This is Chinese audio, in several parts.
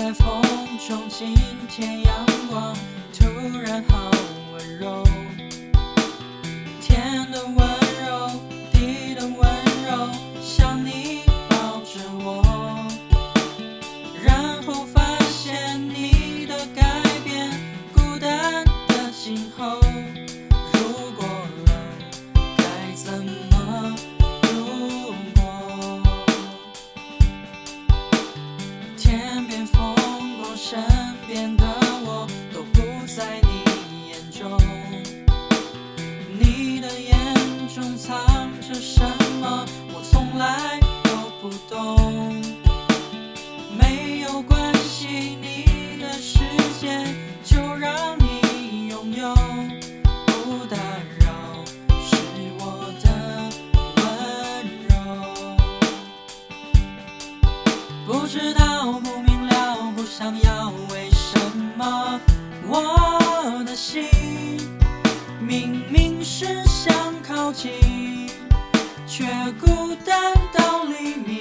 在风中，今天阳光突然好温柔，天的温世界就让你拥有，不打扰是我的温柔。不知道，不明了，不想要，为什么我的心明明是想靠近，却孤单到黎明？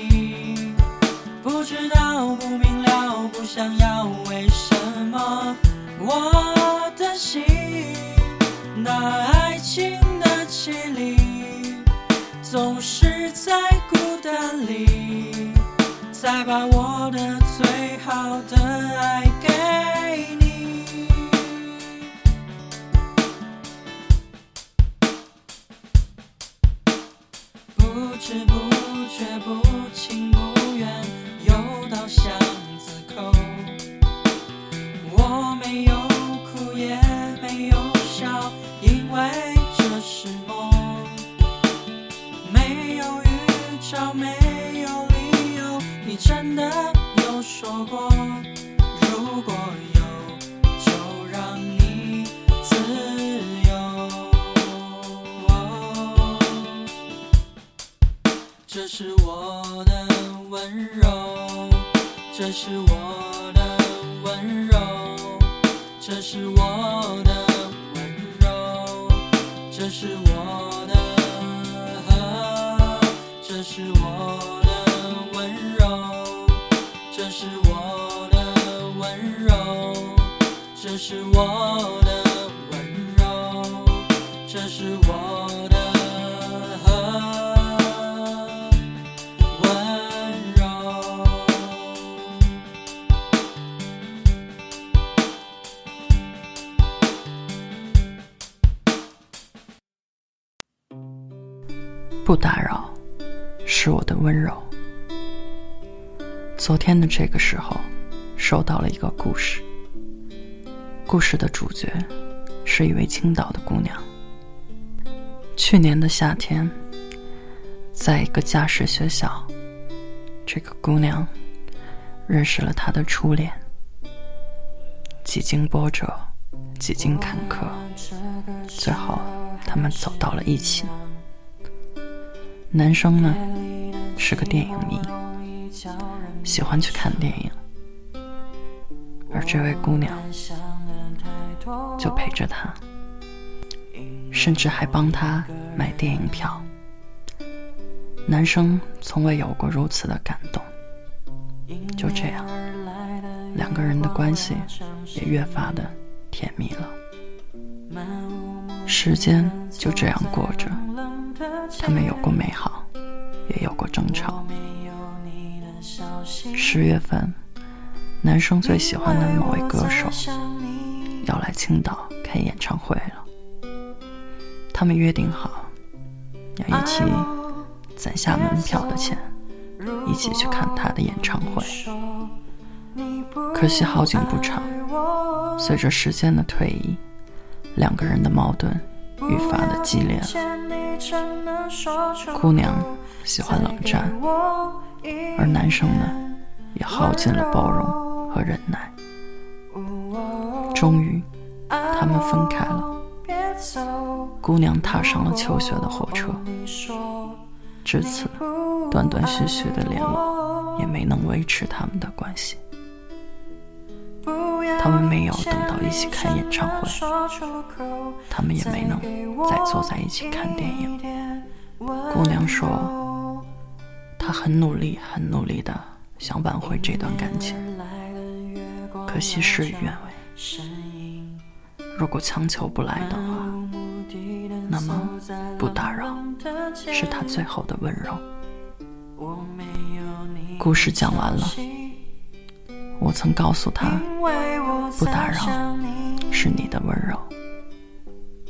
想要，为什么我的心那爱情的绮丽，总是在孤单里。再把我的最好的爱给你。不知不觉，不情不愿，预兆，没有理由，你真的有说过，如果有，就让你自由。这是我的温柔，这是我的温柔，这是我的温柔，这是我是我的温柔，这是我的温柔，这是我的温柔，这是我的温柔。不打扰，是我的温柔。昨天的这个时候，收到了一个故事。故事的主角是一位青岛的姑娘。去年的夏天，在一个驾驶学校，这个姑娘认识了她的初恋。几经波折，几经坎坷，最后他们走到了一起。男生呢是个电影迷，喜欢去看电影，而这位姑娘就陪着他，甚至还帮他买电影票。男生从未有过如此的感动。就这样，两个人的关系也越发的甜蜜了。时间就这样过着。他们有过美好，也有过争吵。十月份，男生最喜欢的某位歌手要来青岛开演唱会了。他们约定好要一起攒下门票的钱，一起去看他的演唱会。可惜好景不长，随着时间的推移，两个人的矛盾愈发的激烈了。姑娘喜欢冷战，而男生呢，也耗尽了包容和忍耐。终于，他们分开了。姑娘踏上了求学的火车，至此，断断续续的联络也没能维持他们的关系。他们没有等到一起看演唱会，他们也没能再坐在一起看电影。姑娘说，她很努力，很努力的想挽回这段感情，可惜事与愿违。如果强求不来的话，那么不打扰是他最后的温柔。故事讲完了，我曾告诉他，不打扰是你的温柔，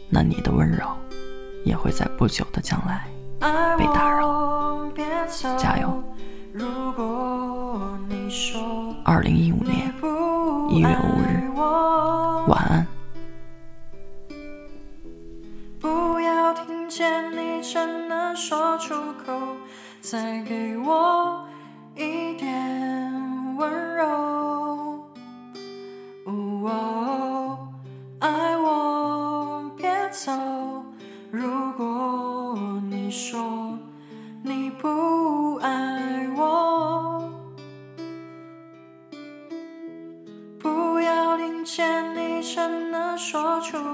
那你的温柔也会在不久的将来被打扰。加油！二零一五年一月五日，晚安。不要听见你真的说出口，再给我一点温柔。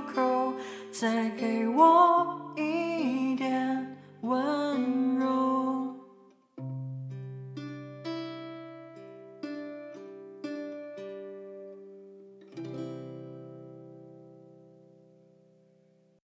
口，再给我。